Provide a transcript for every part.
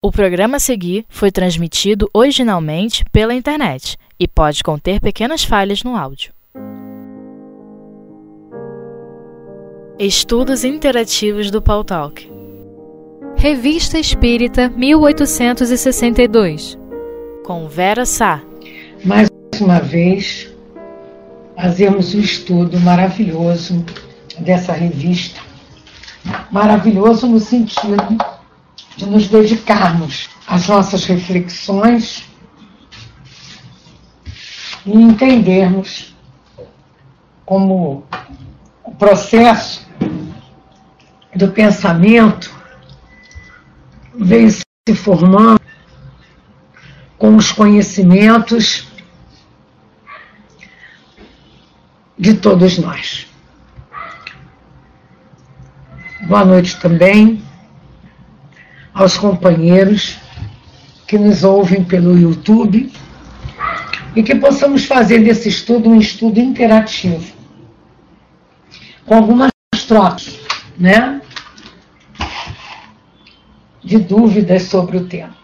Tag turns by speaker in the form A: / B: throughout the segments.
A: O programa a seguir foi transmitido originalmente pela internet e pode conter pequenas falhas no áudio. Estudos Interativos do Paul Talk Revista Espírita 1862 Com Vera Sá
B: Mais uma vez, fazemos um estudo maravilhoso dessa revista. Maravilhoso no sentido de nos dedicarmos às nossas reflexões e entendermos como o processo do pensamento vem se formando com os conhecimentos de todos nós. Boa noite também aos companheiros que nos ouvem pelo YouTube e que possamos fazer desse estudo um estudo interativo, com algumas trocas, né? De dúvidas sobre o tema.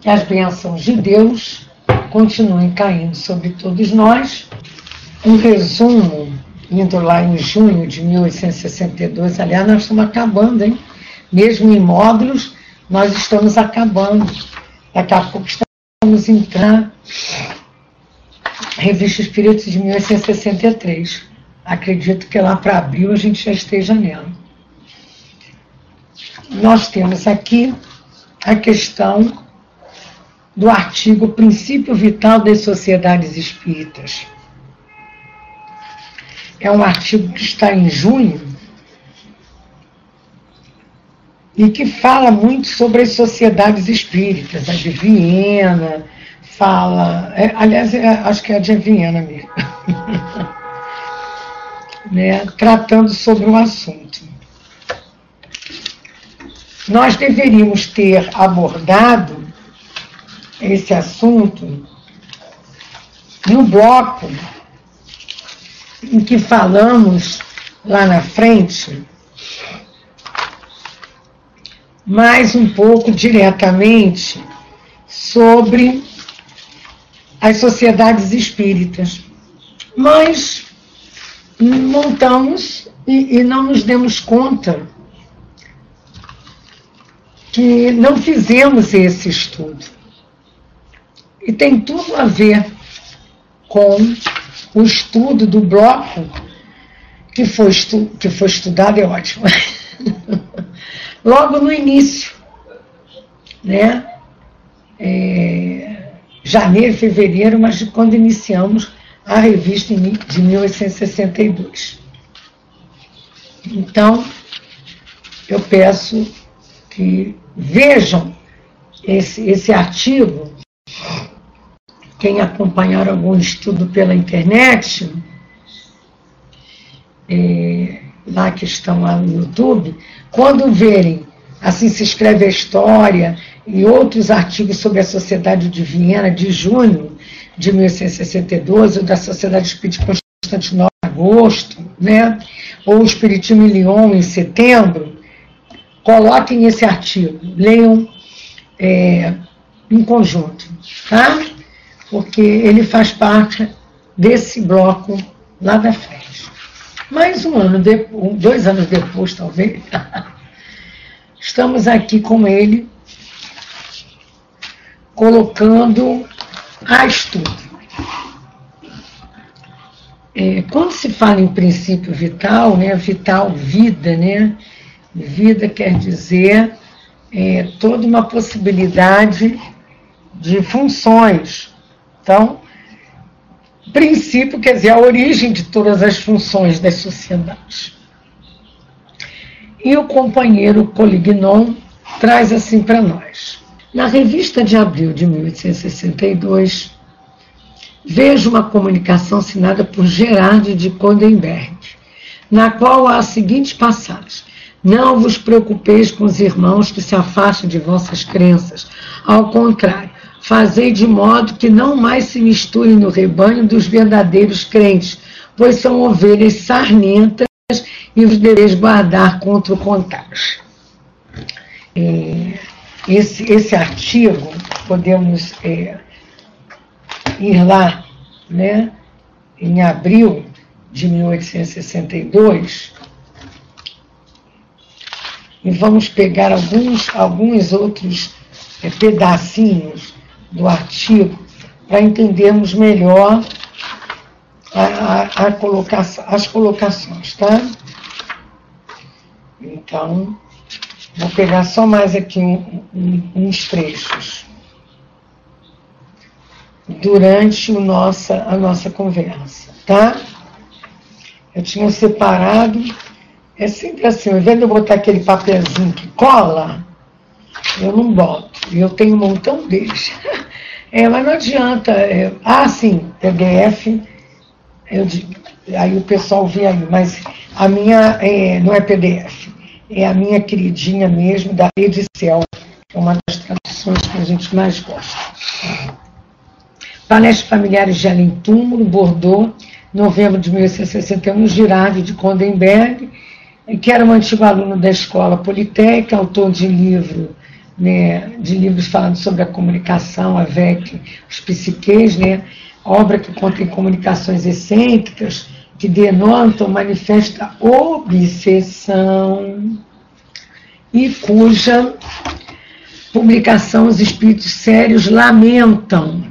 B: Que as bênçãos de Deus continuem caindo sobre todos nós. Um resumo indo lá em junho de 1862. Aliás, nós estamos acabando, hein? Mesmo em módulos, nós estamos acabando. Daqui a pouco estamos entrando. Revista Espírito de 1863. Acredito que lá para abril a gente já esteja nela. Nós temos aqui a questão do artigo Princípio Vital das Sociedades Espíritas é um artigo que está em junho e que fala muito sobre as sociedades espíritas, a de Viena, fala. É, aliás, é, acho que é a de Viena mesmo. né, tratando sobre o assunto. Nós deveríamos ter abordado esse assunto no bloco em que falamos lá na frente mais um pouco diretamente sobre as sociedades espíritas. Mas montamos e, e não nos demos conta que não fizemos esse estudo. E tem tudo a ver com o estudo do bloco que foi, estu que foi estudado é ótimo. Logo no início, né? É, janeiro, fevereiro, mas quando iniciamos a revista de 1862. Então, eu peço que vejam esse, esse artigo quem acompanhar algum estudo pela internet, é, lá que estão lá no YouTube, quando verem, assim se escreve a história e outros artigos sobre a Sociedade de Viena de junho de 1862, ou da Sociedade Espírita Constantinopla em agosto, né? ou Espiritismo em Lyon em setembro, coloquem esse artigo, leiam é, em conjunto. Tá? porque ele faz parte desse bloco lá da frente. Mais um ano depois, dois anos depois, talvez, estamos aqui com ele, colocando a estudo. É, quando se fala em princípio vital, né, vital, vida, né, vida quer dizer é, toda uma possibilidade de funções então, princípio quer dizer a origem de todas as funções das sociedades. E o companheiro Polignon traz assim para nós. Na revista de abril de 1862, vejo uma comunicação assinada por Gerard de Condenberg, na qual há a seguinte passagem: Não vos preocupeis com os irmãos que se afastam de vossas crenças. Ao contrário, Fazei de modo que não mais se misturem no rebanho dos verdadeiros crentes, pois são ovelhas sarmentas e os deveis guardar contra o contágio. é, esse, esse artigo, podemos é, ir lá, né, em abril de 1862, e vamos pegar alguns, alguns outros é, pedacinhos do artigo para entendermos melhor a, a, a colocação, as colocações, tá? Então, vou pegar só mais aqui um, um, uns trechos durante o nossa, a nossa conversa, tá? Eu tinha separado, é sempre assim, ao invés de eu botar aquele papelzinho que cola, eu não boto. Eu tenho um montão deles. É, mas não adianta. É, ah, sim, PDF, eu digo, aí o pessoal vê aí, mas a minha é, não é PDF, é a minha queridinha mesmo, da Edicel, que é uma das traduções que a gente mais gosta. Palestra Familiares de Além Túmulo, Bordeaux, novembro de 1861, Girardi de Condenberg, que era um antigo aluno da Escola Politécnica, autor de livro né, de livros falando sobre a comunicação, a VEC, os psiquês, né, obra que contém comunicações excêntricas, que denotam, manifesta obsessão, e cuja publicação os espíritos sérios lamentam.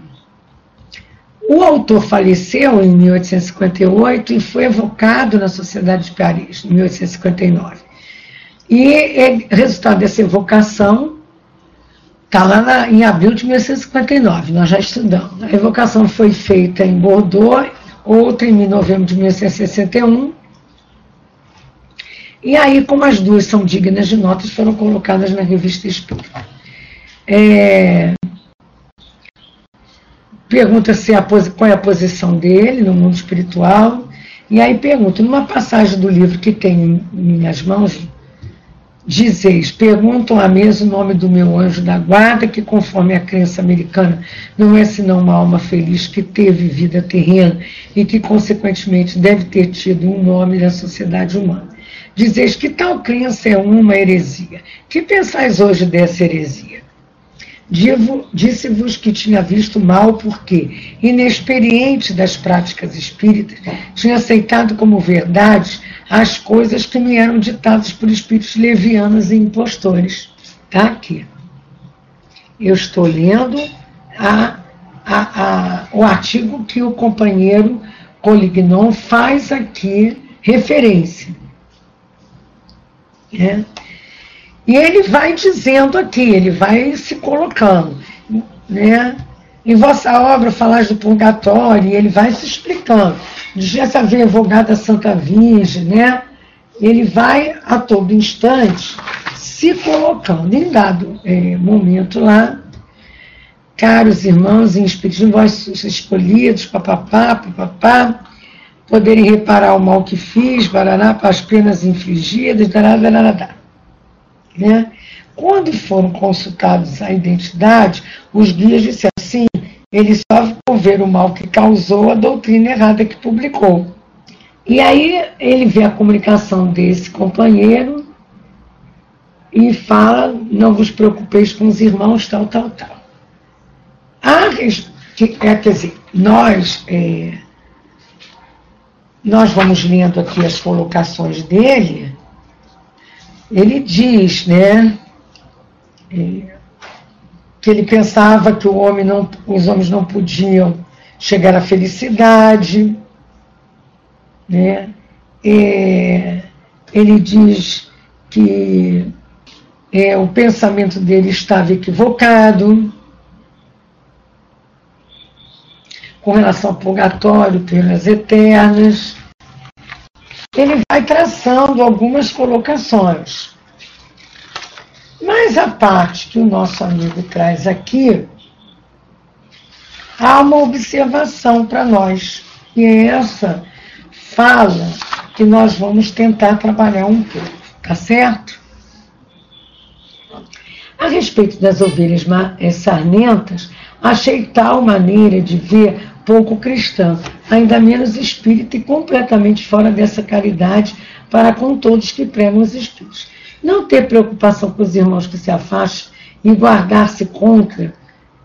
B: O autor faleceu em 1858 e foi evocado na Sociedade de Paris, em 1859. E, resultado dessa evocação, Está lá na, em abril de 1859, nós já estudamos. A evocação foi feita em Bordeaux, outra em novembro de 1861. E aí, como as duas são dignas de notas, foram colocadas na revista Espírita. É, pergunta se a, qual é a posição dele no mundo espiritual. E aí pergunta, numa passagem do livro que tenho em minhas mãos, Dizeis, perguntam à mesa o nome do meu anjo da guarda, que conforme a crença americana não é senão uma alma feliz que teve vida terrena e que consequentemente deve ter tido um nome na sociedade humana. Dizeis que tal crença é uma heresia. Que pensais hoje dessa heresia? Disse-vos que tinha visto mal porque, inexperiente das práticas espíritas, tinha aceitado como verdade as coisas que me eram ditadas por espíritos levianos e impostores. Está aqui. Eu estou lendo a, a, a, o artigo que o companheiro Colignon faz aqui referência. É. E ele vai dizendo aqui, ele vai se colocando, né? Em vossa obra falais do purgatório, e ele vai se explicando. De essa ver evogada Santa Virgem, né? Ele vai a todo instante se colocando. Em dado é, momento lá, caros irmãos em espírito, vós escolhidos, papapá, papapá, poderem reparar o mal que fiz, barará, para as penas infligidas, dará, dará, dará. Né? Quando foram consultados a identidade, os guias disseram assim: ele só por ver o mal que causou a doutrina errada que publicou. E aí ele vê a comunicação desse companheiro e fala: não vos preocupeis com os irmãos, tal, tal, tal. Ah, é, quer dizer, nós, é, nós vamos lendo aqui as colocações dele ele diz, né, é, que ele pensava que homem não, os homens não podiam chegar à felicidade, né? É, ele diz que é, o pensamento dele estava equivocado com relação ao purgatório, pelas eternas ele vai traçando algumas colocações. Mas a parte que o nosso amigo traz aqui, há uma observação para nós. E essa fala que nós vamos tentar trabalhar um pouco, tá certo? A respeito das ovelhas sarmentas, achei tal maneira de ver pouco cristã, ainda menos espírita e completamente fora dessa caridade para com todos que pregam os espíritos. Não ter preocupação com os irmãos que se afastam e guardar-se contra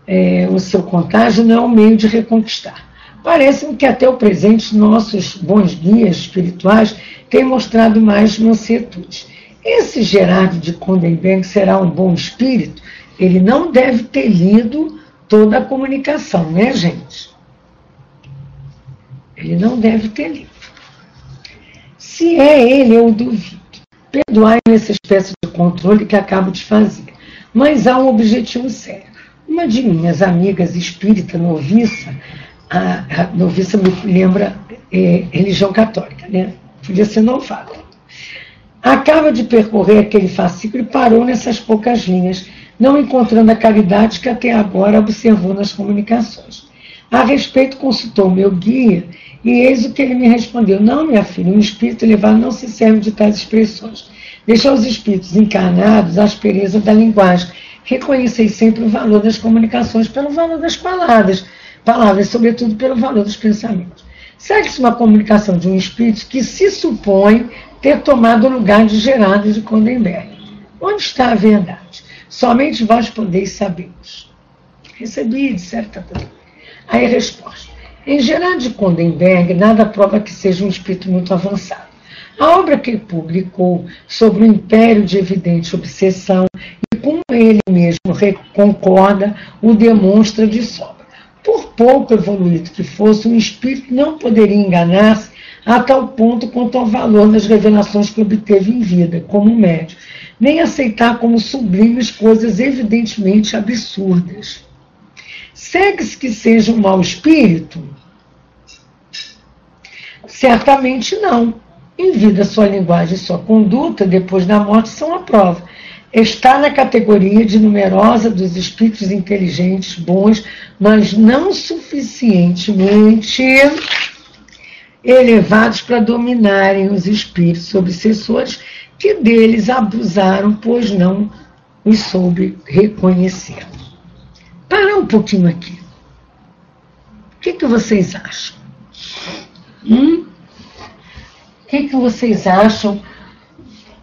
B: é, o seu contágio não é um meio de reconquistar. Parece-me que até o presente nossos bons guias espirituais têm mostrado mais mansetude. Esse Gerardo de Condenberg será um bom espírito? Ele não deve ter lido toda a comunicação, né, gente? Ele não deve ter lido. Se é ele, eu duvido. Perdoai essa espécie de controle que acabo de fazer. Mas há um objetivo sério. Uma de minhas amigas espírita noviça, a, a noviça me lembra é, religião católica, né? Podia ser novata. Acaba de percorrer aquele fascículo e parou nessas poucas linhas, não encontrando a caridade que até agora observou nas comunicações. A respeito, consultou meu guia e eis o que ele me respondeu: Não, minha filha, um espírito elevado não se serve de tais expressões. Deixa aos espíritos encarnados a aspereza da linguagem. Reconhecei sempre o valor das comunicações pelo valor das palavras, palavras, sobretudo pelo valor dos pensamentos. Segue-se uma comunicação de um espírito que se supõe ter tomado o lugar de Gerardo de Condenberg. Onde está a verdade? Somente vós podeis. Recebi, de certa Aí a resposta. Em Gerard de Condenberg, nada prova que seja um espírito muito avançado. A obra que publicou sobre o império de evidente obsessão e com ele mesmo concorda, o demonstra de sobra. Por pouco evoluído que fosse, um espírito não poderia enganar-se a tal ponto quanto ao valor das revelações que obteve em vida, como médio, nem aceitar como sublimes coisas evidentemente absurdas. Segue-se que seja um mau espírito? Certamente não. Em vida, sua linguagem e sua conduta, depois da morte, são a prova. Está na categoria de numerosa dos espíritos inteligentes, bons, mas não suficientemente elevados para dominarem os espíritos obsessores que deles abusaram, pois não os soube reconhecer parar um pouquinho aqui. O que, que vocês acham? Hum? O que, que vocês acham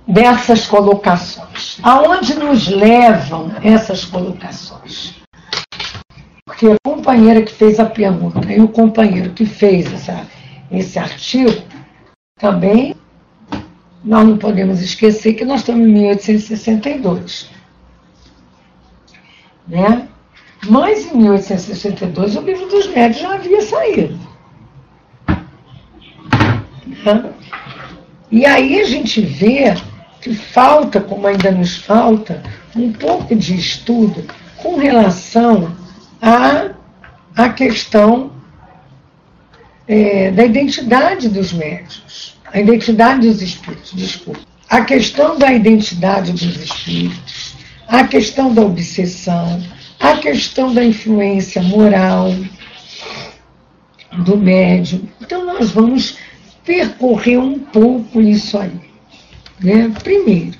B: dessas colocações? Aonde nos levam essas colocações? Porque a companheira que fez a pergunta e o companheiro que fez essa, esse artigo também nós não podemos esquecer que nós estamos em 1862. Né? Mas em 1862 o livro dos médios já havia saído. Né? E aí a gente vê que falta, como ainda nos falta, um pouco de estudo com relação à, à questão é, da identidade dos médios, a identidade dos espíritos, desculpa. A questão da identidade dos espíritos, a questão da obsessão, a questão da influência moral do médium. Então, nós vamos percorrer um pouco isso aí. Né? Primeiro,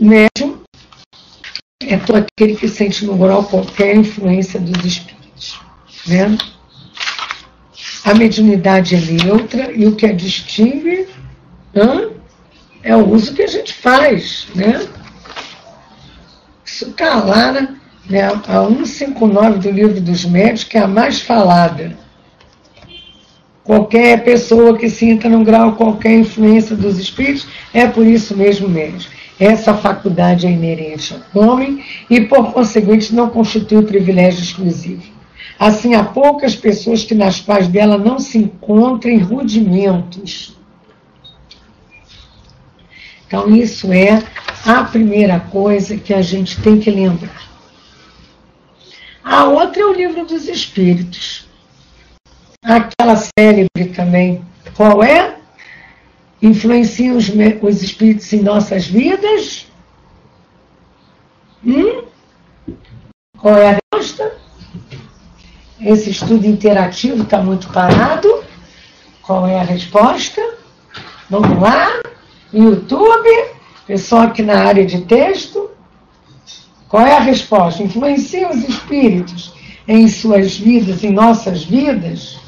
B: médium é todo aquele que sente no moral qualquer influência dos espíritos. Né? A mediunidade é neutra e o que a distingue é o uso que a gente faz. Né? Lá, né? A 159 do livro dos médios, que é a mais falada. Qualquer pessoa que sinta num grau qualquer influência dos espíritos é por isso mesmo médio. Essa faculdade é inerente ao homem e, por conseguinte, não constitui privilégio exclusivo. Assim, há poucas pessoas que nas quais dela não se encontrem rudimentos. Então, isso é a primeira coisa que a gente tem que lembrar. A outra é o livro dos Espíritos. Aquela célebre também. Qual é? Influenciam os, os espíritos em nossas vidas? Hum? Qual é a resposta? Esse estudo interativo está muito parado. Qual é a resposta? Vamos lá? YouTube? Pessoal aqui na área de texto, qual é a resposta? Influencia os espíritos em suas vidas, em nossas vidas?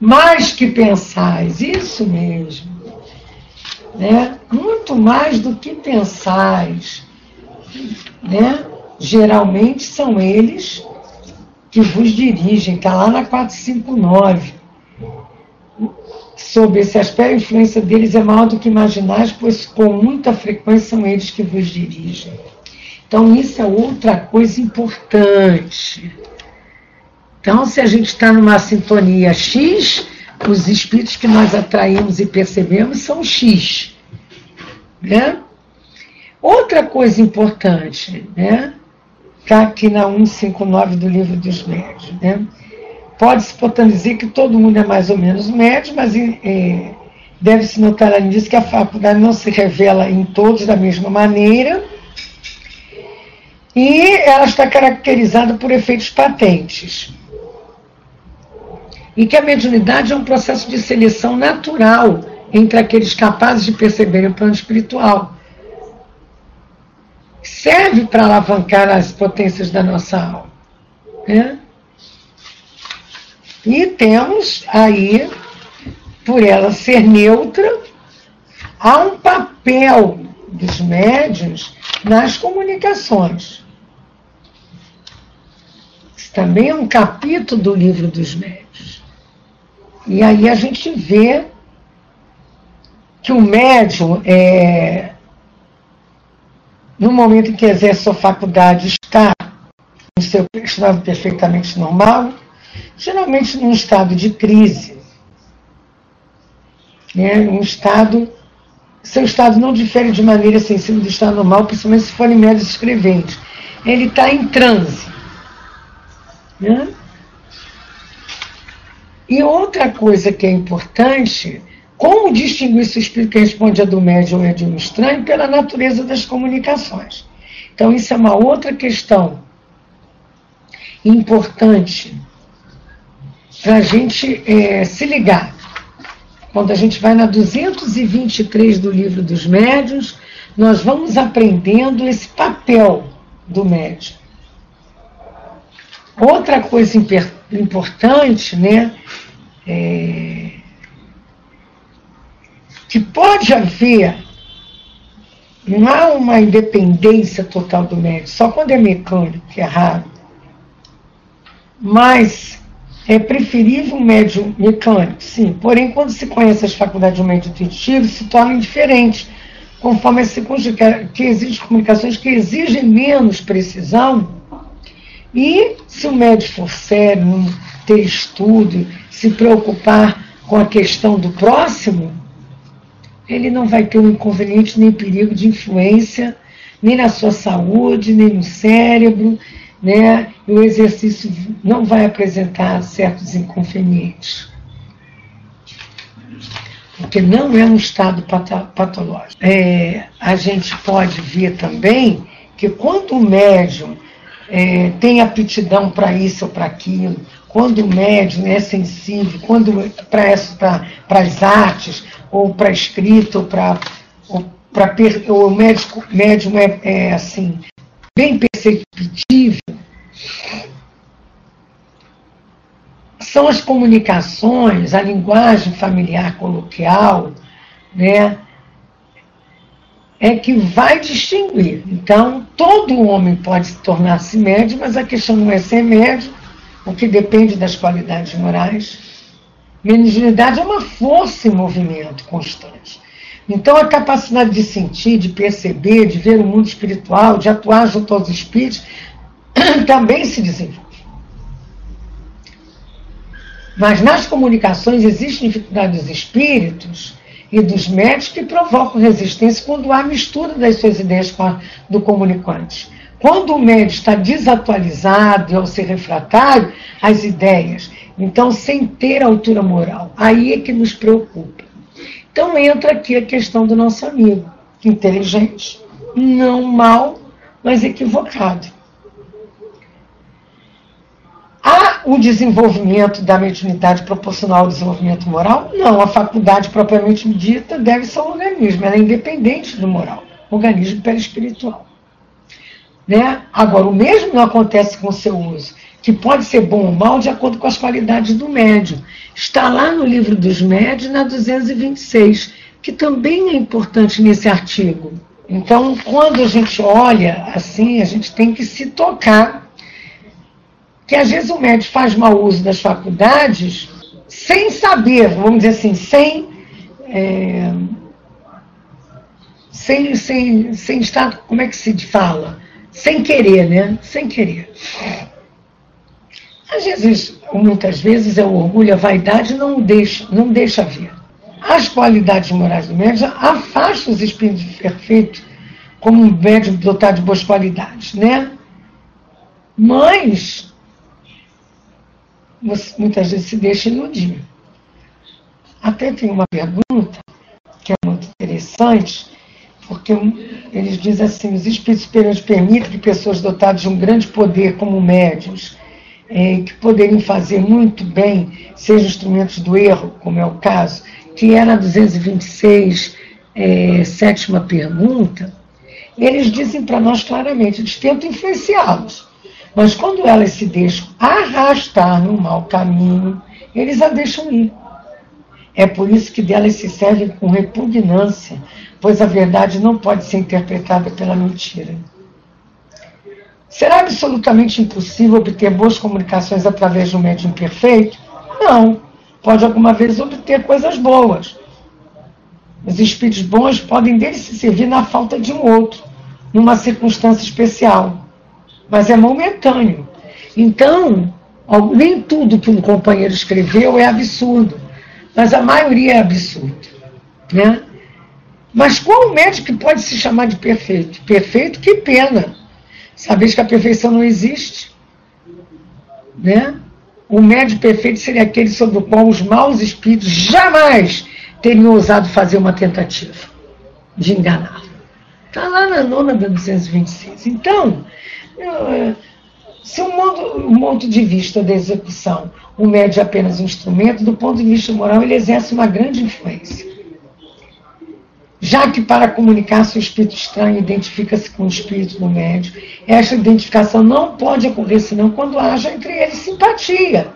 B: Mais que pensais, isso mesmo. né? muito mais do que pensais. Né? Geralmente são eles que vos dirigem, está lá na 459. Sob esse aspecto, a influência deles é maior do que imaginais, pois com muita frequência são eles que vos dirigem. Então, isso é outra coisa importante. Então, se a gente está numa sintonia X, os espíritos que nós atraímos e percebemos são X. Né? Outra coisa importante, né? Está aqui na 159 do livro dos médios. Né? Pode-se, dizer que todo mundo é mais ou menos médio, mas é, deve-se notar nisso que a faculdade não se revela em todos da mesma maneira e ela está caracterizada por efeitos patentes. E que a mediunidade é um processo de seleção natural entre aqueles capazes de perceber o plano espiritual. Serve para alavancar as potências da nossa alma. Né? E temos aí, por ela ser neutra, há um papel dos médios nas comunicações. Isso também é um capítulo do livro dos médios. E aí a gente vê que o médium, é, no momento em que exerce sua faculdade, está no seu estado perfeitamente normal, geralmente num estado de crise, né, um estado seu estado não difere de maneira sensível do estado normal, principalmente se forem médios escreventes. Ele está em transe. Né? E outra coisa que é importante, como distinguir se o espírito que responde a do médium é de um estranho pela natureza das comunicações. Então, isso é uma outra questão importante para a gente é, se ligar. Quando a gente vai na 223 do livro dos médios, nós vamos aprendendo esse papel do médium. Outra coisa importante, né, é, que pode haver, não há uma independência total do médium, só quando é mecânico, que é raro, mas é preferível um médium mecânico, sim. Porém, quando se conhece as faculdades de um médium intuitivo, se tornam diferentes, conforme as circunstâncias, que existem comunicações que exigem menos precisão. E se o médium for sério, ter estudo, se preocupar com a questão do próximo, ele não vai ter um inconveniente nem perigo de influência, nem na sua saúde, nem no cérebro, né, e o exercício não vai apresentar certos inconvenientes. Porque não é um estado patológico. É, a gente pode ver também que quando o médium é, tem aptidão para isso ou para aquilo, quando o médium é sensível, quando para as artes, ou para escrita, ou para. O médico, médium é, é assim, bem perceptível são as comunicações, a linguagem familiar coloquial, né? É que vai distinguir. Então, todo homem pode se tornar-se médio, mas a questão não é ser médio, o que depende das qualidades morais. Mediunidade é uma força em movimento constante. Então, a capacidade de sentir, de perceber, de ver o mundo espiritual, de atuar junto aos espíritos, também se desenvolve. Mas nas comunicações existem dificuldades dos espíritos e dos médicos que provocam resistência quando há mistura das suas ideias com a do comunicante. Quando o médico está desatualizado ou ser refratário às ideias, então sem ter altura moral, aí é que nos preocupa. Então entra aqui a questão do nosso amigo, inteligente, não mal, mas equivocado. Há o desenvolvimento da mediunidade proporcional ao desenvolvimento moral? Não, a faculdade propriamente dita deve ser um organismo, ela é independente do moral, organismo perispiritual. Né? Agora, o mesmo não acontece com o seu uso que pode ser bom ou mal de acordo com as qualidades do médium. Está lá no livro dos médios, na 226. que também é importante nesse artigo. Então, quando a gente olha assim, a gente tem que se tocar que às vezes o médico faz mau uso das faculdades sem saber, vamos dizer assim, sem, é, sem, sem, sem estar, como é que se fala? Sem querer, né? Sem querer. Às vezes, muitas vezes, é o orgulho, a vaidade não deixa, não deixa ver. As qualidades morais do médico afastam os espíritos perfeitos como um médico dotado de boas qualidades, né? Mas muitas vezes se deixa iludir. Até tem uma pergunta que é muito interessante, porque eles dizem assim: os espíritos superiores permitem que pessoas dotadas de um grande poder, como médios, é, que poderiam fazer muito bem, sejam instrumentos do erro, como é o caso, que é na 226, é, sétima pergunta, eles dizem para nós claramente: eles tentam influenciá-los mas quando elas se deixam arrastar no mau caminho, eles a deixam ir. É por isso que delas se servem com repugnância, pois a verdade não pode ser interpretada pela mentira. Será absolutamente impossível obter boas comunicações através de um médium perfeito? Não. Pode alguma vez obter coisas boas. Os espíritos bons podem deles se servir na falta de um outro, numa circunstância especial mas é momentâneo. Então, nem tudo que um companheiro escreveu é absurdo, mas a maioria é absurdo. Né? Mas qual médico que pode se chamar de perfeito? Perfeito, que pena. Sabeis que a perfeição não existe. Né? O médico perfeito seria aquele sobre o qual os maus espíritos jamais teriam ousado fazer uma tentativa de enganá-lo. Está lá na nona da 226. Então, é, se o modo, o ponto de vista da execução, o médio é apenas um instrumento, do ponto de vista moral, ele exerce uma grande influência. Já que para comunicar-se o espírito estranho identifica-se com o espírito do médio, esta identificação não pode ocorrer senão quando haja entre eles simpatia,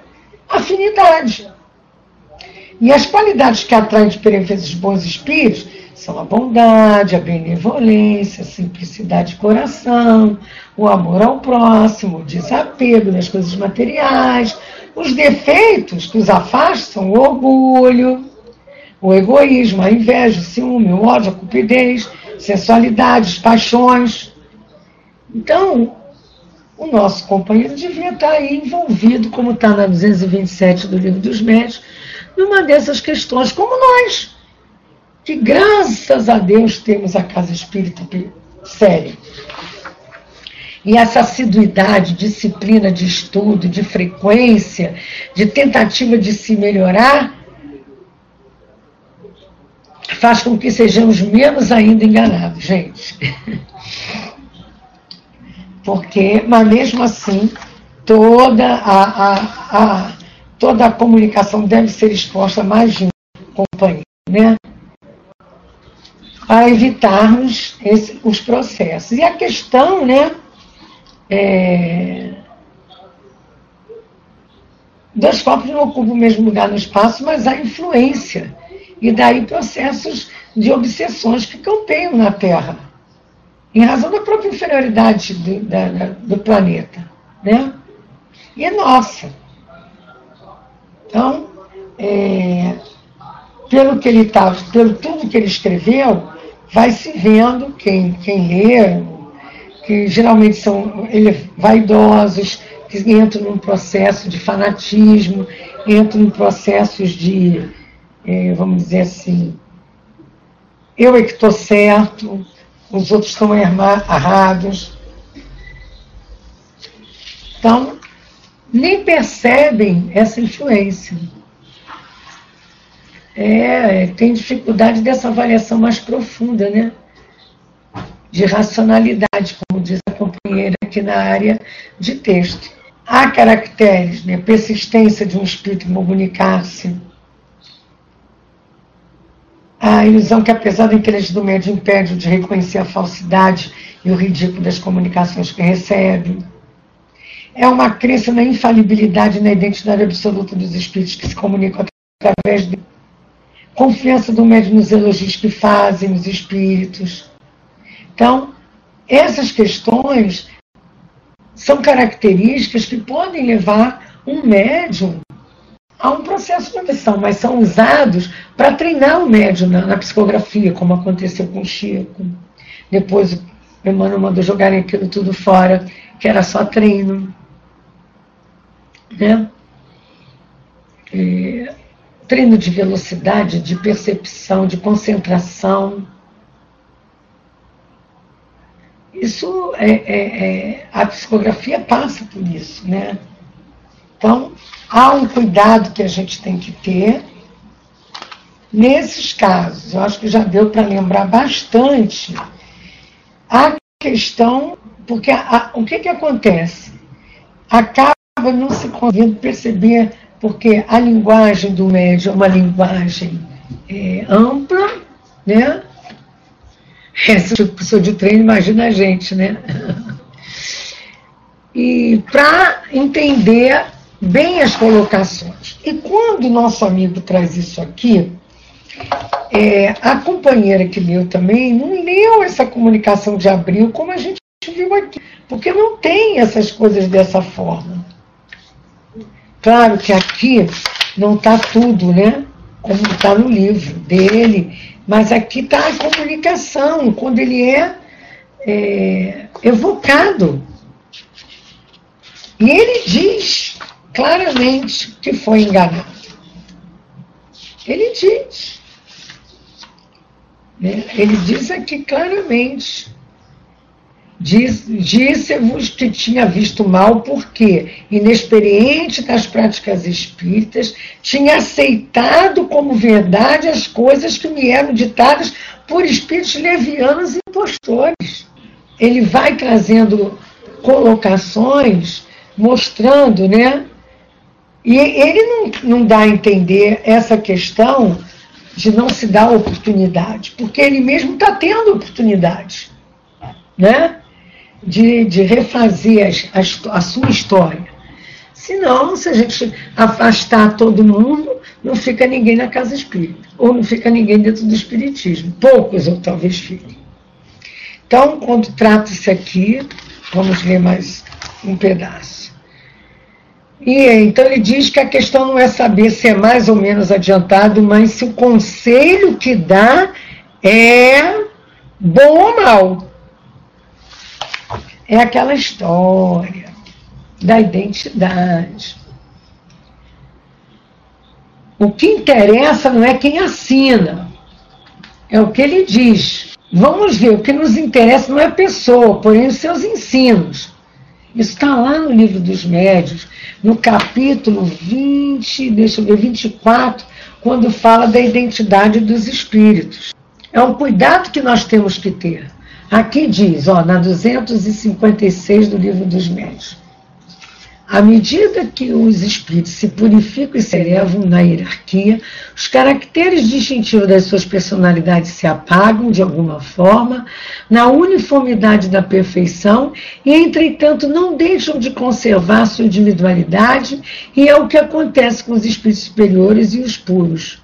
B: afinidade. E as qualidades que atraem de os bons espíritos são a bondade, a benevolência, a simplicidade de coração, o amor ao próximo, o desapego das coisas materiais. Os defeitos que os afastam, o orgulho, o egoísmo, a inveja, o ciúme, o ódio, a cupidez, sensualidade, as paixões. Então, o nosso companheiro devia estar envolvido, como está na 227 do Livro dos Médios, numa dessas questões, como nós que graças a Deus temos a casa espírita séria. E essa assiduidade, disciplina de estudo, de frequência, de tentativa de se melhorar, faz com que sejamos menos ainda enganados, gente. Porque, mas mesmo assim, toda a, a, a, toda a comunicação deve ser exposta mais de companheiro, né? para evitarmos esse, os processos. E a questão, né, é, dois corpos não ocupam o mesmo lugar no espaço, mas há influência. E daí processos de obsessões que campeiam na Terra, em razão da própria inferioridade do, da, do planeta. Né? E é nossa. Então, é, pelo que ele tá, pelo tudo que ele escreveu, vai se vendo, quem, quem lê, que geralmente são ele, vaidosos, que entram num processo de fanatismo, entram em processos de, é, vamos dizer assim, eu é que estou certo, os outros estão errados. Então, nem percebem essa influência é, tem dificuldade dessa avaliação mais profunda, né? De racionalidade, como diz a companheira aqui na área de texto. Há caracteres, né? Persistência de um espírito comunicar-se. A ilusão que, apesar da inteligência do médium, impede de reconhecer a falsidade e o ridículo das comunicações que recebe. É uma crença na infalibilidade e na identidade absoluta dos espíritos que se comunicam através de confiança do médium nos elogios que fazem, nos espíritos. Então, essas questões são características que podem levar um médium a um processo de missão, mas são usados para treinar o médium na, na, psicografia, como aconteceu com o Chico. Depois o Emmanuel mandou jogarem aquilo tudo fora, que era só treino. Né? É, treino de velocidade, de percepção, de concentração. Isso é, é, é, a psicografia passa por isso, né? Então há um cuidado que a gente tem que ter nesses casos. Eu acho que já deu para lembrar bastante a questão, porque a, o que que acontece? Acaba não se conseguindo perceber porque a linguagem do médium é uma linguagem é, ampla, né? Essa tipo pessoa de treino, imagina a gente, né? E para entender bem as colocações. E quando o nosso amigo traz isso aqui, é, a companheira que leu também não leu essa comunicação de abril como a gente viu aqui, porque não tem essas coisas dessa forma. Claro que aqui não está tudo, né? Como está no livro dele, mas aqui está a comunicação, quando ele é, é evocado. E ele diz claramente que foi enganado. Ele diz. Né? Ele diz aqui claramente Disse-vos que tinha visto mal porque, inexperiente das práticas espíritas, tinha aceitado como verdade as coisas que me eram ditadas por espíritos levianos e impostores. Ele vai trazendo colocações, mostrando, né? E ele não, não dá a entender essa questão de não se dar oportunidade, porque ele mesmo está tendo oportunidade, né? de, de refazer a, a, a sua história. Senão, se a gente afastar todo mundo, não fica ninguém na casa espírita, ou não fica ninguém dentro do espiritismo. Poucos ou talvez fiquem. Então, quando trata-se aqui, vamos ler mais um pedaço. E então ele diz que a questão não é saber se é mais ou menos adiantado, mas se o conselho que dá é bom ou mal é aquela história da identidade. O que interessa não é quem assina, é o que ele diz. Vamos ver, o que nos interessa não é a pessoa, porém os seus ensinos. Isso está lá no livro dos médios, no capítulo 20, deixa eu ver, 24, quando fala da identidade dos espíritos. É um cuidado que nós temos que ter. Aqui diz, ó, na 256 do Livro dos Médios. À medida que os espíritos se purificam e se elevam na hierarquia, os caracteres distintivos das suas personalidades se apagam de alguma forma, na uniformidade da perfeição, e, entretanto, não deixam de conservar sua individualidade, e é o que acontece com os espíritos superiores e os puros.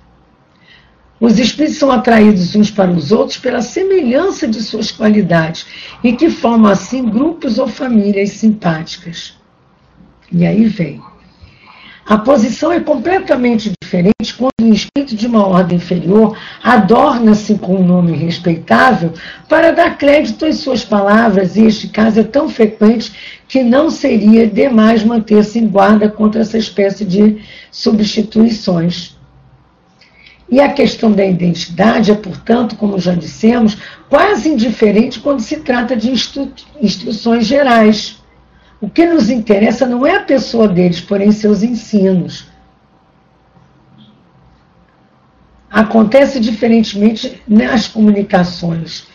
B: Os espíritos são atraídos uns para os outros pela semelhança de suas qualidades e que formam assim grupos ou famílias simpáticas. E aí vem. A posição é completamente diferente quando um espírito de uma ordem inferior adorna-se com um nome respeitável para dar crédito às suas palavras, e este caso é tão frequente que não seria demais manter-se em guarda contra essa espécie de substituições. E a questão da identidade é, portanto, como já dissemos, quase indiferente quando se trata de instru instruções gerais. O que nos interessa não é a pessoa deles, porém seus ensinos. Acontece diferentemente nas comunicações,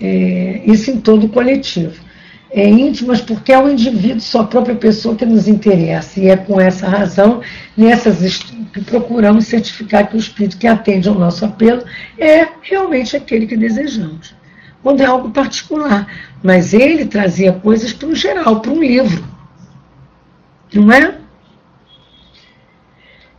B: é, isso em todo o coletivo é, íntimas, porque é o indivíduo, sua própria pessoa que nos interessa. E é com essa razão, nessas que procuramos certificar que o espírito que atende ao nosso apelo é realmente aquele que desejamos. Quando é algo particular. Mas ele trazia coisas para o geral, para um livro. Não é?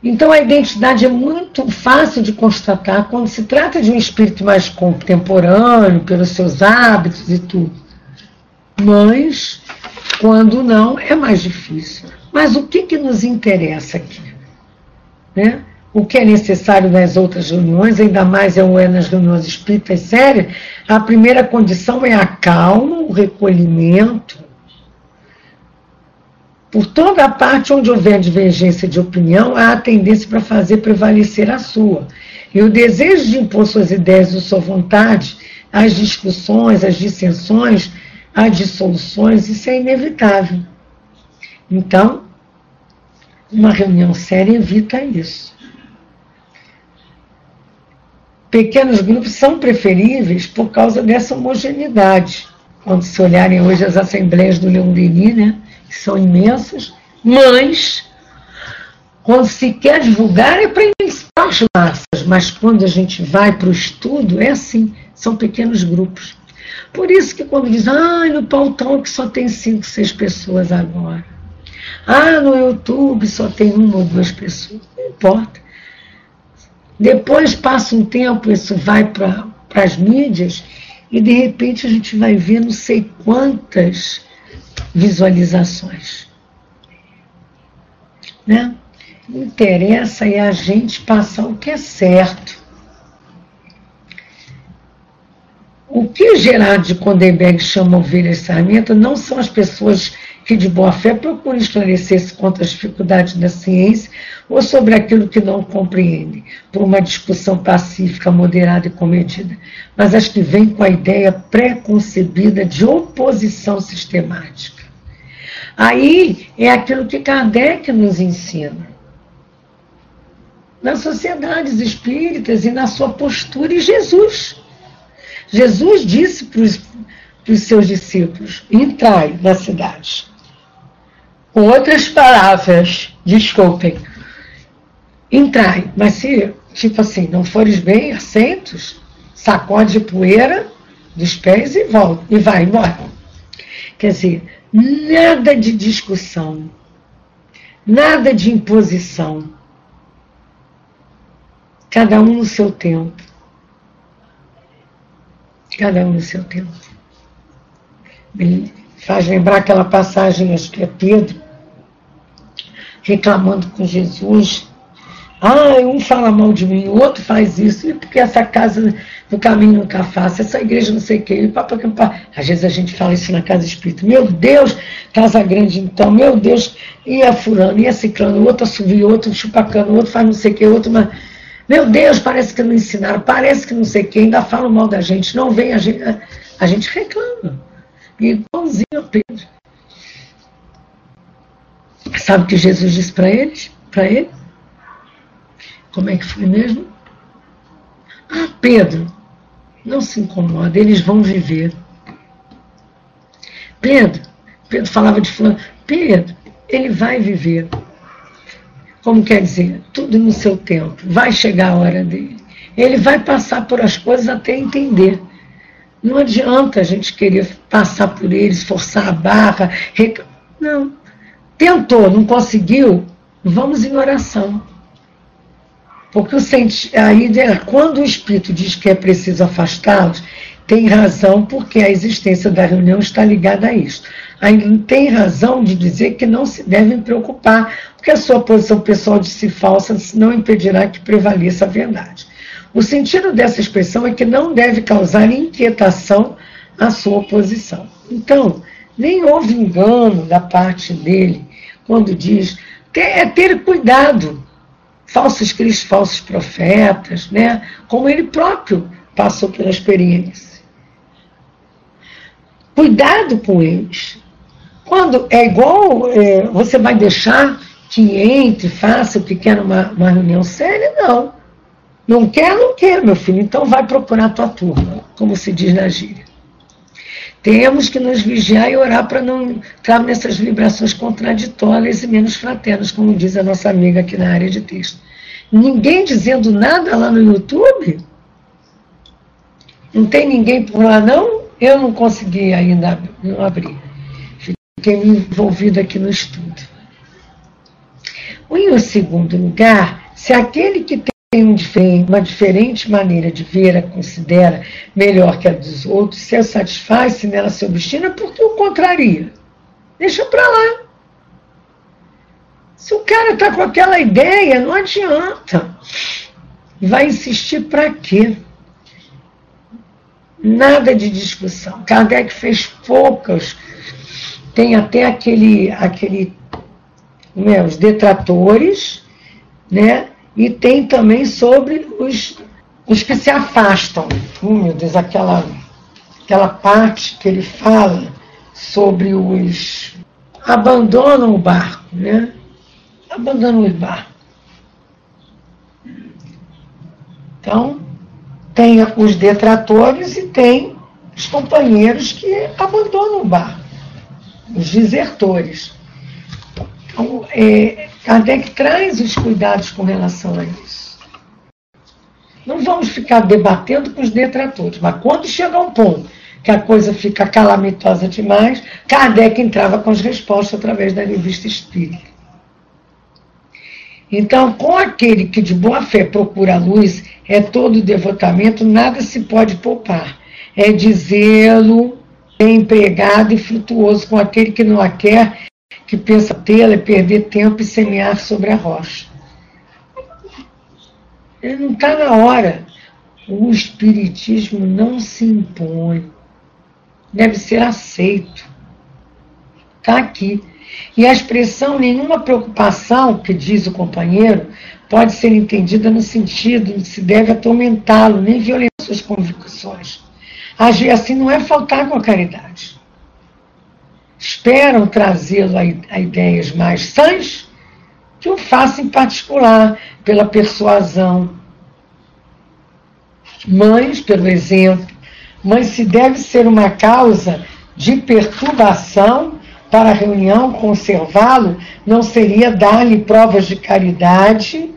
B: Então a identidade é muito fácil de constatar quando se trata de um espírito mais contemporâneo, pelos seus hábitos e tudo. Mas, quando não, é mais difícil. Mas o que, que nos interessa aqui? Né? O que é necessário nas outras reuniões, ainda mais é, é nas reuniões espíritas sérias, a primeira condição é a calma, o recolhimento, por toda a parte onde houver divergência de opinião, há a tendência para fazer prevalecer a sua. E o desejo de impor suas ideias ou sua vontade, as discussões, as dissensões, as dissoluções, isso é inevitável. Então, uma reunião séria evita isso. Pequenos grupos são preferíveis por causa dessa homogeneidade. Quando se olharem hoje as assembleias do Leão Denis, né? que são imensas, mas quando se quer divulgar é para as massas, mas quando a gente vai para o estudo, é assim, são pequenos grupos. Por isso que quando diz, ah, no pautão que só tem cinco, seis pessoas agora. Ah, no YouTube só tem uma ou duas pessoas. Não importa. Depois passa um tempo, isso vai para as mídias, e de repente a gente vai ver não sei quantas visualizações. Né? Interessa é a gente passar o que é certo. O que Gerardo de Condenberg chama ovelhas sarmento não são as pessoas que de boa fé procuram esclarecer-se contra as dificuldades da ciência ou sobre aquilo que não compreendem, por uma discussão pacífica, moderada e comedida, mas as que vêm com a ideia pré-concebida de oposição sistemática. Aí é aquilo que Kardec nos ensina. Nas sociedades espíritas e na sua postura, e Jesus. Jesus disse para os seus discípulos: entrai na cidade. Com outras palavras, desculpem, entrai, mas se, tipo assim, não fores bem assentos, sacode poeira dos pés e volta, e vai embora. Quer dizer, Nada de discussão, nada de imposição. Cada um no seu tempo. Cada um no seu tempo. Me faz lembrar aquela passagem, acho que é Pedro, reclamando com Jesus. Ah, um fala mal de mim, o outro faz isso, e porque essa casa no caminho nunca faço, essa igreja não sei o que, papo, papo. Às vezes a gente fala isso na casa espírita. Meu Deus, casa grande então, meu Deus, ia furando, ia ciclando, o outro assobia, outro chupacando, o outro faz não sei o que, outro. Mas... Meu Deus, parece que não ensinaram, parece que não sei o que, ainda falam mal da gente, não vem, a gente, a, a gente reclama. Igualzinho a Pedro. Sabe o que Jesus disse para eles? Para ele? Como é que foi mesmo? Ah, Pedro, não se incomoda, eles vão viver. Pedro, Pedro falava de fulano, Pedro, ele vai viver. Como quer dizer? Tudo no seu tempo. Vai chegar a hora dele. Ele vai passar por as coisas até entender. Não adianta a gente querer passar por eles, forçar a barra. Rec... Não. Tentou, não conseguiu? Vamos em oração. Porque o senti... aí, quando o espírito diz que é preciso afastá-los, tem razão, porque a existência da reunião está ligada a isso. Aí tem razão de dizer que não se devem preocupar, porque a sua posição pessoal de si falsa não impedirá que prevaleça a verdade. O sentido dessa expressão é que não deve causar inquietação à sua posição. Então, nem houve engano da parte dele quando diz é ter cuidado falsos cristos, falsos profetas, né? como ele próprio passou pela experiência. Cuidado com eles. Quando é igual, é, você vai deixar que entre, faça o que quer numa, uma reunião séria? Não. Não quer, não quer, meu filho. Então vai procurar a tua turma, como se diz na gíria. Temos que nos vigiar e orar para não entrar nessas vibrações contraditórias e menos fraternas, como diz a nossa amiga aqui na área de texto. Ninguém dizendo nada lá no YouTube? Não tem ninguém por lá, não? Eu não consegui ainda abrir. Fiquei envolvido aqui no estudo. Em segundo lugar, se aquele que tem uma diferente maneira de ver a considera melhor que a dos outros, se a satisfaz, se nela se obstina, por que o contraria? Deixa para lá. Se o cara está com aquela ideia, não adianta. Vai insistir para quê? Nada de discussão. Kardec fez poucas. Tem até aquele, aquele né, os detratores, né? E tem também sobre os, os que se afastam. Oh, meu Deus, aquela, aquela parte que ele fala sobre os abandonam o barco, né? Abandonam o barco. Então, tem os detratores e tem os companheiros que abandonam o barco, os desertores. Então, é, Kardec traz os cuidados com relação a isso. Não vamos ficar debatendo com os detratores, mas quando chega um ponto que a coisa fica calamitosa demais, Kardec entrava com as respostas através da revista Espírita. Então, com aquele que de boa fé procura a luz, é todo devotamento, nada se pode poupar. É dizê-lo bem empregado e frutuoso com aquele que não a quer, que pensa tê-la, é perder tempo e semear sobre a rocha. Ele não está na hora. O Espiritismo não se impõe. Deve ser aceito. Está aqui. E a expressão nenhuma preocupação, que diz o companheiro, pode ser entendida no sentido de se deve atormentá-lo, nem violentar suas convicções. Agir assim não é faltar com a caridade. Esperam trazê-lo a, ideias mais sãs que o façam em particular, pela persuasão. Mães, pelo exemplo, mas se deve ser uma causa de perturbação para a reunião, conservá-lo, não seria dar-lhe provas de caridade,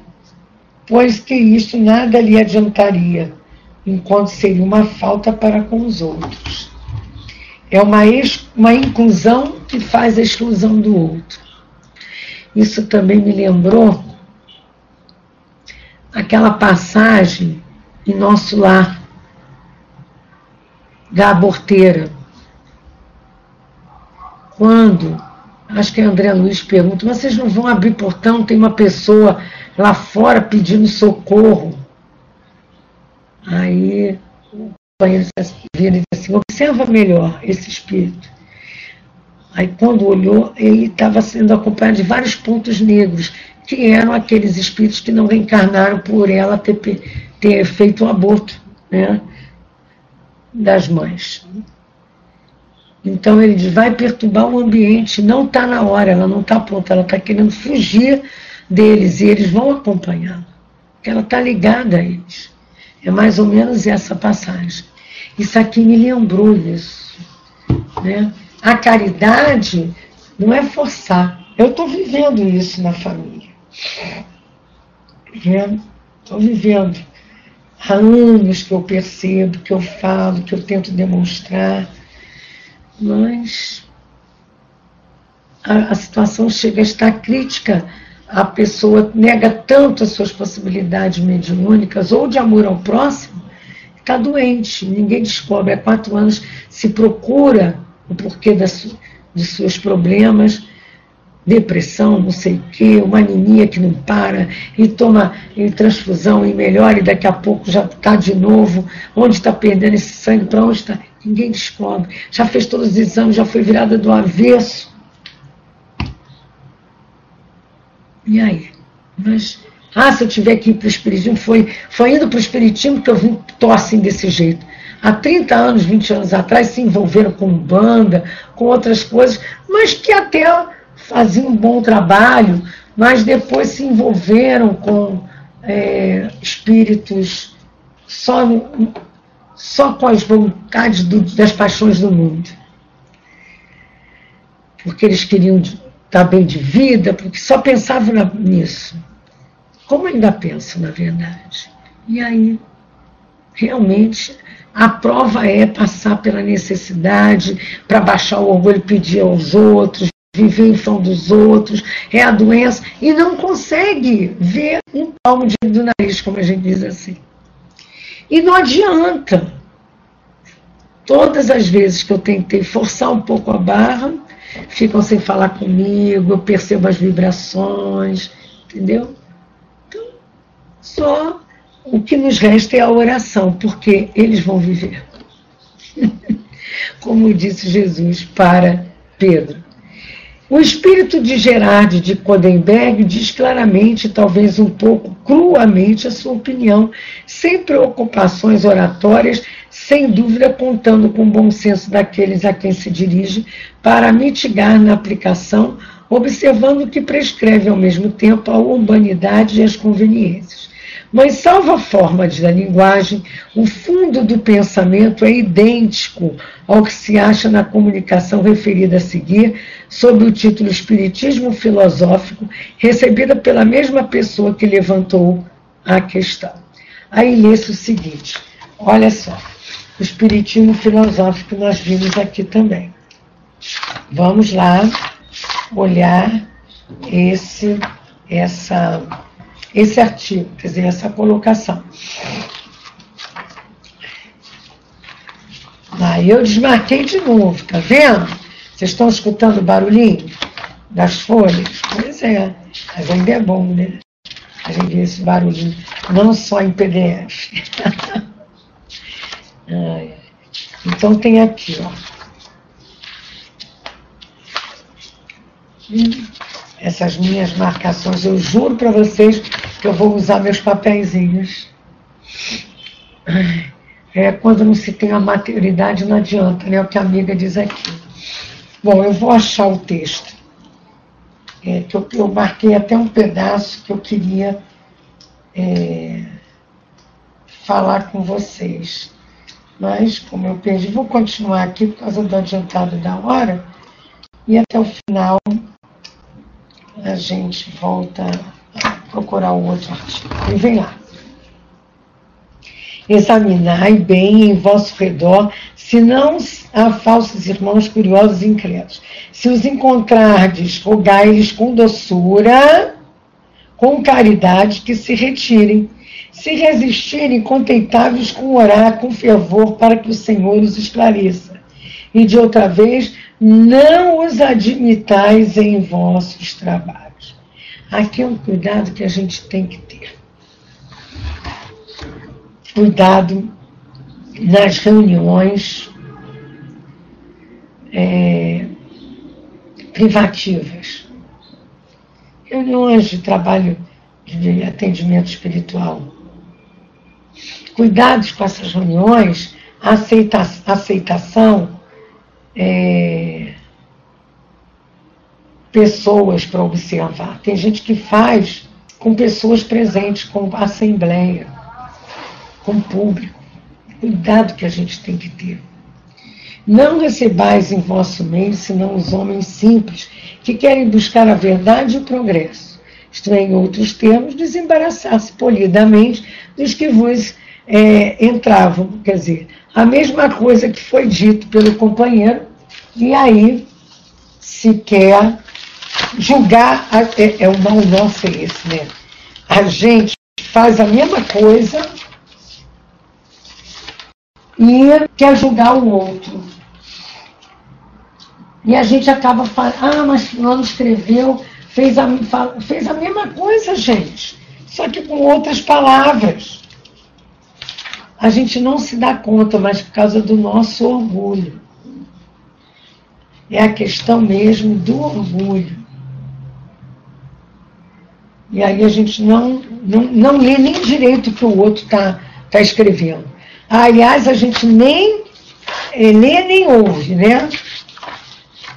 B: pois que isto nada lhe adiantaria enquanto seria uma falta para com os outros. É uma, uma inclusão que faz a exclusão do outro. Isso também me lembrou aquela passagem em nosso lar da aborteira. Quando, acho que André Luiz pergunta, vocês não vão abrir portão, tem uma pessoa lá fora pedindo socorro. Aí o companheiro vira e diz assim, observa melhor esse espírito. Aí quando olhou, ele estava sendo acompanhado de vários pontos negros, que eram aqueles espíritos que não reencarnaram por ela ter, ter feito o aborto né, das mães. Então ele diz, vai perturbar o ambiente, não está na hora, ela não está pronta, ela está querendo fugir deles e eles vão acompanhá-la. Ela está ligada a eles. É mais ou menos essa passagem. Isso aqui me lembrou isso. Né? A caridade não é forçar. Eu estou vivendo isso na família. Estou vivendo. Há anos que eu percebo, que eu falo, que eu tento demonstrar. Mas a, a situação chega a estar crítica a pessoa nega tanto as suas possibilidades mediúnicas ou de amor ao próximo, está doente, ninguém descobre. Há quatro anos se procura o porquê das, de seus problemas, depressão, não sei o quê, uma anemia que não para, e toma transfusão e melhora, e daqui a pouco já está de novo. Onde está perdendo esse sangue? Para onde está? Ninguém descobre. Já fez todos os exames, já foi virada do avesso E aí? Mas, ah, se eu tiver que ir para o Espiritismo, foi, foi indo para o Espiritismo que eu vim, tô assim desse jeito. Há 30 anos, 20 anos atrás, se envolveram com banda, com outras coisas, mas que até faziam um bom trabalho, mas depois se envolveram com é, espíritos só, só com as vontades do, das paixões do mundo. Porque eles queriam estar tá bem de vida, porque só pensava nisso. Como ainda penso, na verdade. E aí, realmente, a prova é passar pela necessidade para baixar o orgulho, pedir aos outros, viver em função dos outros, é a doença, e não consegue ver um palmo de do nariz, como a gente diz assim. E não adianta. Todas as vezes que eu tentei forçar um pouco a barra, ficam sem falar comigo, eu percebo as vibrações, entendeu? Então, só o que nos resta é a oração, porque eles vão viver. Como disse Jesus para Pedro. O espírito de Gerard de Codenberg diz claramente, talvez um pouco cruamente, a sua opinião, sem preocupações oratórias, sem dúvida contando com o bom senso daqueles a quem se dirige, para mitigar na aplicação, observando que prescreve ao mesmo tempo a urbanidade e as conveniências. Mas, salvo a forma da linguagem, o fundo do pensamento é idêntico ao que se acha na comunicação referida a seguir, sob o título Espiritismo Filosófico, recebida pela mesma pessoa que levantou a questão. Aí lê-se o seguinte: olha só, o Espiritismo Filosófico nós vimos aqui também. Vamos lá olhar esse, essa esse artigo, quer dizer, essa colocação. Aí eu desmarquei de novo, tá vendo? Vocês estão escutando o barulhinho das folhas? Pois é, mas ainda é bom, né? A gente vê esse barulhinho, não só em PDF. então tem aqui, ó. essas minhas marcações. Eu juro para vocês que eu vou usar meus papeizinhos. É, quando não se tem a maturidade, não adianta, né? O que a amiga diz aqui. Bom, eu vou achar o texto. É, que eu, eu, marquei até um pedaço que eu queria é, falar com vocês. Mas, como eu perdi, vou continuar aqui por causa do adiantado da hora. E até o final a gente volta a procurar o outro artigo. E vem lá. Examinai bem em vosso redor, se não há falsos irmãos curiosos e incrédulos. Se os encontrardes, rogai-lhes com doçura, com caridade, que se retirem. Se resistirem, contentáveis com orar com fervor para que o Senhor os esclareça. E de outra vez, não os admitais em vossos trabalhos. Aqui é um cuidado que a gente tem que ter. Cuidado nas reuniões é, privativas, reuniões de trabalho de atendimento espiritual. Cuidados com essas reuniões, aceita, aceitação é, pessoas para observar. Tem gente que faz com pessoas presentes, com assembleia, com público. Cuidado que a gente tem que ter. Não recebais em vosso meio senão os homens simples, que querem buscar a verdade e o progresso. Isto é, em outros termos, desembaraçar-se polidamente dos que vos é, entravam. Quer dizer, a mesma coisa que foi dito pelo companheiro, e aí se quer julgar, é, é o mal nosso esse, né? A gente faz a mesma coisa e quer julgar o outro. E a gente acaba falando, ah, mas fulano escreveu, fez a, fez a mesma coisa, gente, só que com outras palavras a gente não se dá conta, mas por causa do nosso orgulho. É a questão mesmo do orgulho. E aí a gente não, não, não lê nem direito o que o outro está tá escrevendo. Aliás, a gente nem é, lê nem ouve, né?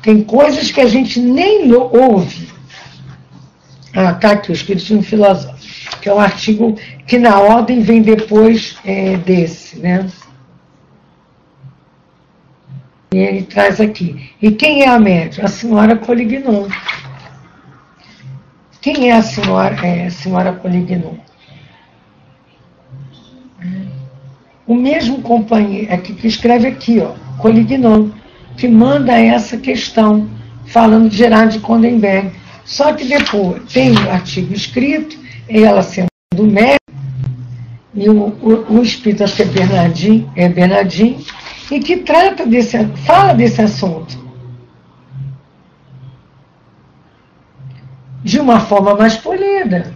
B: Tem coisas que a gente nem ouve. Ah, tá aqui, o Espiritismo Filosófico que é um artigo que na ordem vem depois é, desse, né? E ele traz aqui. E quem é a médium? A senhora Polignon. Quem é a senhora, é, a senhora Polignon? O mesmo companheiro, aqui, que escreve aqui, ó, Colignon, que manda essa questão. falando de Gerard de Condenberg. Só que depois tem um artigo escrito, ela sendo médico, e o, o, o espírito, acho que é Bernardinho, é Bernardinho, e que trata desse, fala desse assunto. De uma forma mais polida.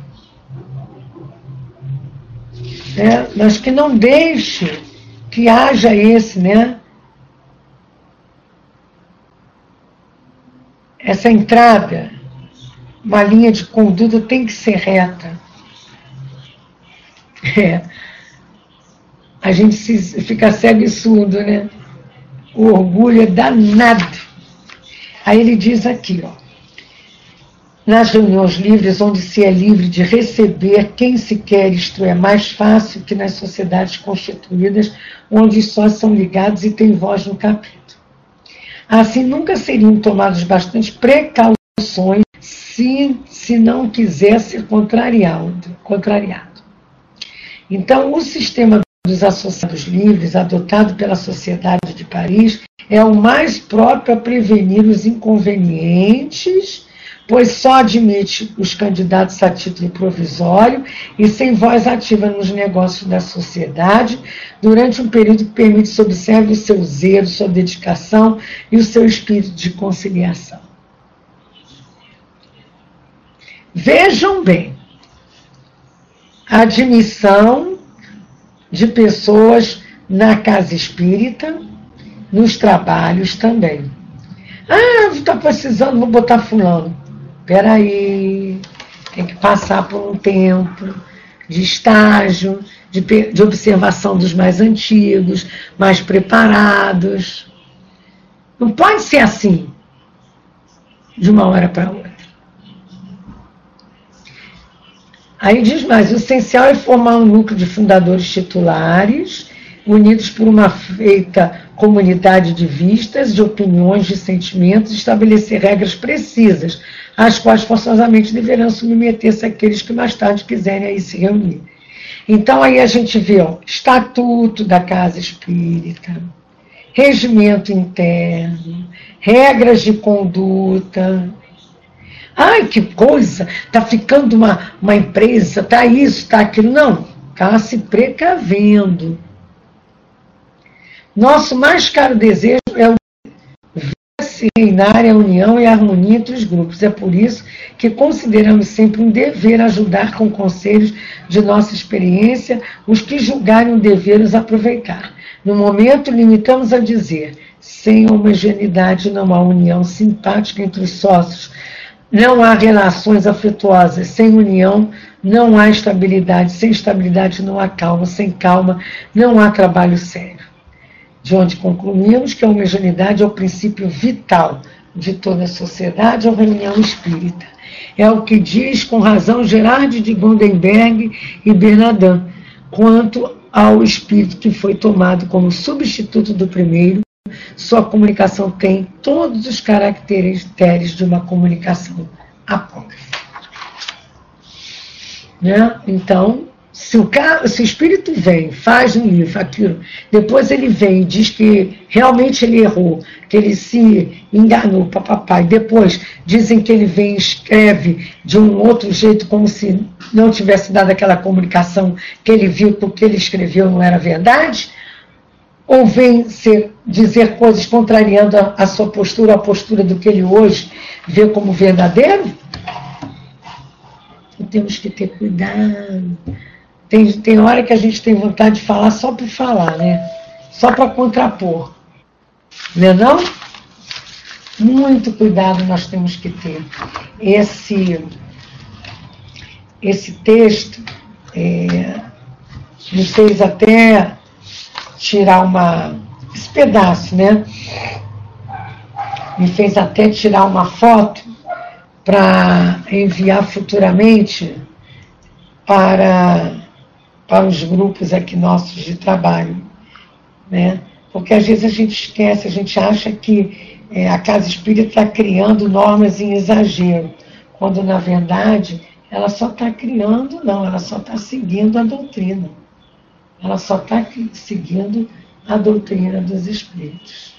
B: Né? Mas que não deixe que haja esse, né? Essa entrada, uma linha de conduta tem que ser reta. É. A gente se, fica cego e surdo, né? O orgulho é danado. Aí ele diz aqui, ó. Nas reuniões livres, onde se é livre de receber quem se quer, isto é, mais fácil que nas sociedades constituídas, onde só são ligados e têm voz no capítulo. Assim, nunca seriam tomadas bastante precauções se, se não quiser ser contrariado. Então, o sistema dos associados livres, adotado pela Sociedade de Paris, é o mais próprio a prevenir os inconvenientes pois só admite os candidatos a título provisório e sem voz ativa nos negócios da sociedade, durante um período que permite se observe o seu zelo, sua dedicação e o seu espírito de conciliação. Vejam bem, admissão de pessoas na casa espírita, nos trabalhos também. Ah, está precisando, vou botar fulano peraí, tem que passar por um tempo de estágio, de, de observação dos mais antigos, mais preparados. Não pode ser assim, de uma hora para outra. Aí diz mais: o essencial é formar um núcleo de fundadores titulares, unidos por uma feita comunidade de vistas, de opiniões, de sentimentos, estabelecer regras precisas às quais forçosamente deverão submeter-se aqueles que mais tarde quiserem aí se reunir. Então aí a gente vê ó, estatuto da casa espírita, regimento interno, regras de conduta. Ai, que coisa! Está ficando uma, uma empresa, está isso, está aquilo. Não, está se precavendo. Nosso mais caro desejo é o se reinar a união e a harmonia entre os grupos. É por isso que consideramos sempre um dever ajudar com conselhos de nossa experiência os que julgarem um dever os aproveitar. No momento, limitamos a dizer: sem homogeneidade não há união simpática entre os sócios, não há relações afetuosas, sem união não há estabilidade, sem estabilidade não há calma, sem calma não há trabalho sério de onde concluímos que a homogeneidade é o princípio vital de toda a sociedade ou reunião espírita. É o que diz com razão Gerard de Gondenberg e Bernardin, quanto ao espírito que foi tomado como substituto do primeiro, sua comunicação tem todos os caracteres de uma comunicação apócrifa. Né? Então, se o, cara, se o espírito vem, faz um livro, aquilo, depois ele vem e diz que realmente ele errou, que ele se enganou, papai, depois dizem que ele vem e escreve de um outro jeito, como se não tivesse dado aquela comunicação que ele viu que o que ele escreveu não era verdade, ou vem ser, dizer coisas contrariando a, a sua postura, a postura do que ele hoje vê como verdadeiro? temos que ter cuidado tem, tem hora que a gente tem vontade de falar só por falar, né? Só para contrapor. Não é não? Muito cuidado nós temos que ter. Esse, esse texto é, me fez até tirar uma. Esse pedaço, né? Me fez até tirar uma foto para enviar futuramente para para os grupos aqui nossos de trabalho. Né? Porque às vezes a gente esquece, a gente acha que é, a casa espírita está criando normas em exagero, quando na verdade ela só está criando, não, ela só está seguindo a doutrina. Ela só está seguindo a doutrina dos espíritos.